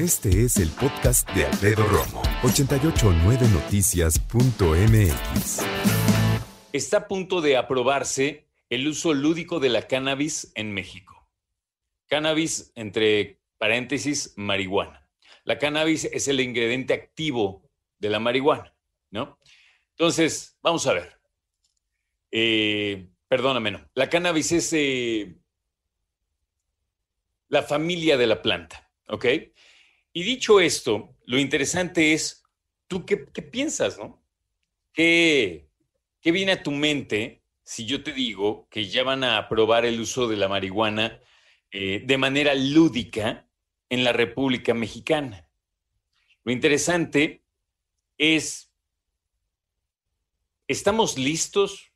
Este es el podcast de Alfredo Romo, 889noticias.mx. Está a punto de aprobarse el uso lúdico de la cannabis en México. Cannabis, entre paréntesis, marihuana. La cannabis es el ingrediente activo de la marihuana, ¿no? Entonces, vamos a ver. Eh, perdóname, no. La cannabis es eh, la familia de la planta, ¿ok? Y dicho esto, lo interesante es, ¿tú qué, piensas, no? ¿Qué, ¿Qué viene a tu mente si yo te digo que ya van a aprobar el uso de la marihuana eh, de manera lúdica en la República Mexicana? Lo interesante es, ¿estamos listos?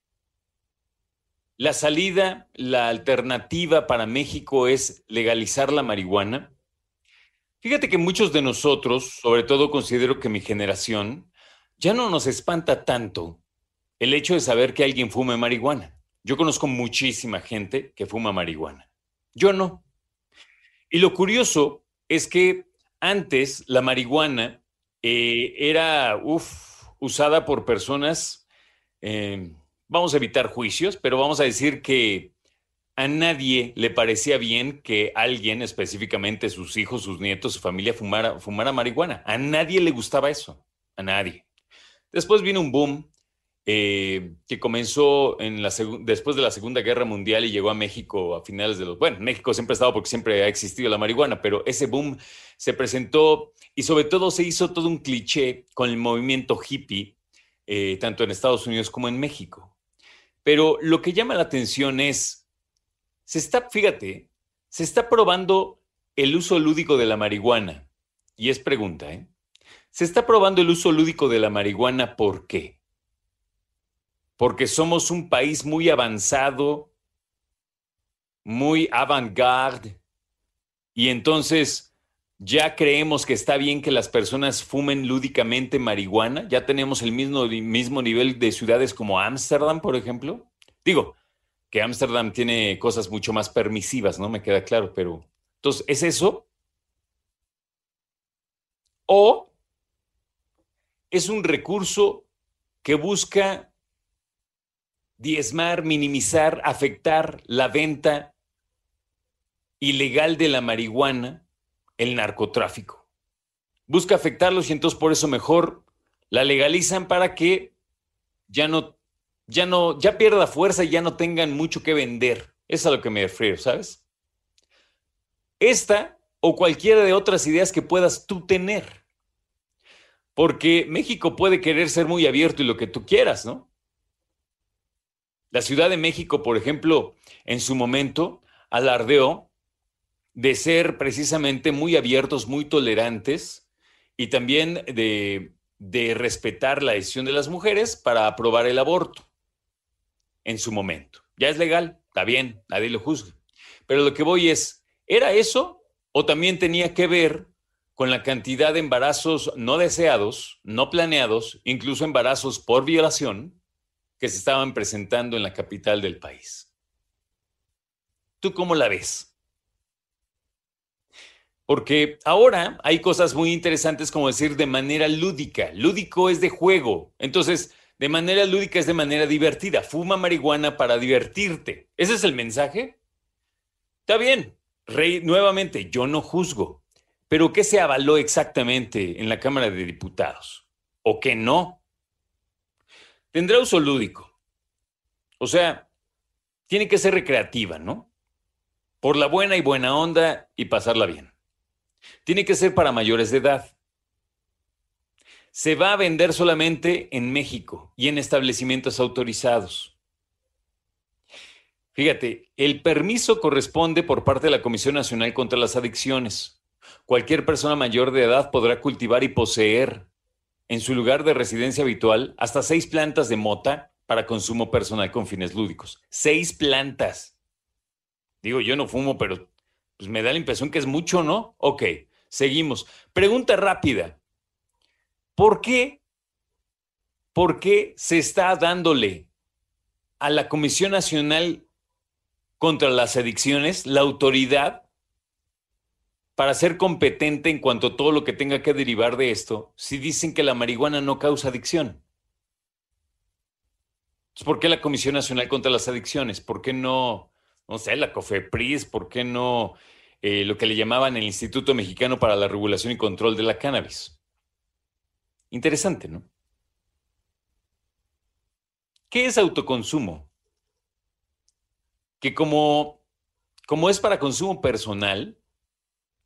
La salida, la alternativa para México es legalizar la marihuana. Fíjate que muchos de nosotros, sobre todo considero que mi generación, ya no nos espanta tanto el hecho de saber que alguien fume marihuana. Yo conozco muchísima gente que fuma marihuana. Yo no. Y lo curioso es que antes la marihuana eh, era usada por personas, eh, vamos a evitar juicios, pero vamos a decir que a nadie le parecía bien que alguien, específicamente sus hijos, sus nietos, su familia, fumara, fumara marihuana. A nadie le gustaba eso. A nadie. Después vino un boom eh, que comenzó después de la Segunda Guerra Mundial y llegó a México a finales de los... Bueno, México siempre ha estado porque siempre ha existido la marihuana, pero ese boom se presentó y sobre todo se hizo todo un cliché con el movimiento hippie, eh, tanto en Estados Unidos como en México. Pero lo que llama la atención es se está, fíjate, se está probando el uso lúdico de la marihuana. Y es pregunta, ¿eh? Se está probando el uso lúdico de la marihuana, ¿por qué? Porque somos un país muy avanzado, muy avant-garde, y entonces ya creemos que está bien que las personas fumen lúdicamente marihuana. Ya tenemos el mismo, mismo nivel de ciudades como Ámsterdam, por ejemplo. Digo, que Ámsterdam tiene cosas mucho más permisivas, ¿no? Me queda claro, pero entonces, ¿es eso? ¿O es un recurso que busca diezmar, minimizar, afectar la venta ilegal de la marihuana, el narcotráfico? Busca afectarlos y entonces por eso mejor la legalizan para que ya no ya no, ya pierda fuerza y ya no tengan mucho que vender. Es a lo que me refiero, ¿sabes? Esta o cualquiera de otras ideas que puedas tú tener. Porque México puede querer ser muy abierto y lo que tú quieras, ¿no? La Ciudad de México, por ejemplo, en su momento alardeó de ser precisamente muy abiertos, muy tolerantes y también de, de respetar la decisión de las mujeres para aprobar el aborto en su momento. Ya es legal, está bien, nadie lo juzga. Pero lo que voy es, ¿era eso o también tenía que ver con la cantidad de embarazos no deseados, no planeados, incluso embarazos por violación, que se estaban presentando en la capital del país? ¿Tú cómo la ves? Porque ahora hay cosas muy interesantes como decir de manera lúdica. Lúdico es de juego. Entonces, de manera lúdica es de manera divertida. Fuma marihuana para divertirte. ¿Ese es el mensaje? Está bien. Rey, nuevamente, yo no juzgo. Pero ¿qué se avaló exactamente en la Cámara de Diputados? ¿O qué no? Tendrá uso lúdico. O sea, tiene que ser recreativa, ¿no? Por la buena y buena onda y pasarla bien. Tiene que ser para mayores de edad se va a vender solamente en México y en establecimientos autorizados. Fíjate, el permiso corresponde por parte de la Comisión Nacional contra las Adicciones. Cualquier persona mayor de edad podrá cultivar y poseer en su lugar de residencia habitual hasta seis plantas de mota para consumo personal con fines lúdicos. Seis plantas. Digo, yo no fumo, pero pues me da la impresión que es mucho, ¿no? Ok, seguimos. Pregunta rápida. ¿Por qué? ¿Por qué se está dándole a la Comisión Nacional contra las Adicciones la autoridad para ser competente en cuanto a todo lo que tenga que derivar de esto si dicen que la marihuana no causa adicción? ¿Por qué la Comisión Nacional contra las Adicciones? ¿Por qué no, no sé, la COFEPRIS? ¿Por qué no eh, lo que le llamaban el Instituto Mexicano para la Regulación y Control de la Cannabis? Interesante, ¿no? ¿Qué es autoconsumo? Que como, como es para consumo personal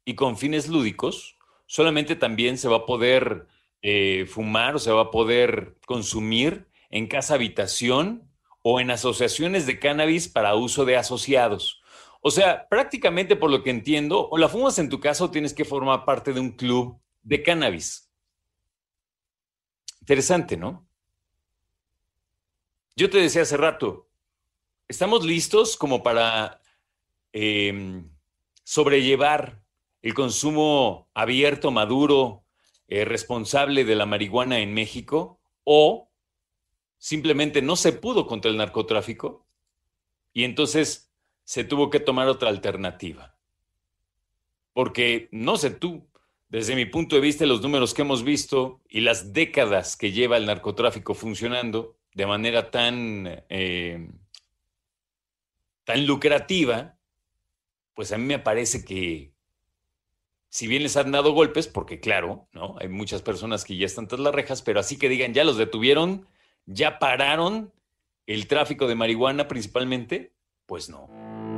y con fines lúdicos, solamente también se va a poder eh, fumar o se va a poder consumir en casa habitación o en asociaciones de cannabis para uso de asociados. O sea, prácticamente por lo que entiendo, o la fumas en tu casa o tienes que formar parte de un club de cannabis. Interesante, ¿no? Yo te decía hace rato, estamos listos como para em, sobrellevar el consumo abierto, maduro, eh, responsable de la marihuana en México o simplemente no se pudo contra el narcotráfico y entonces se tuvo que tomar otra alternativa. Porque no sé tú, desde mi punto de vista, los números que hemos visto y las décadas que lleva el narcotráfico funcionando, de manera tan, eh, tan lucrativa, pues a mí me parece que si bien les han dado golpes, porque claro, ¿no? Hay muchas personas que ya están tras las rejas, pero así que digan, ya los detuvieron, ya pararon el tráfico de marihuana principalmente, pues no.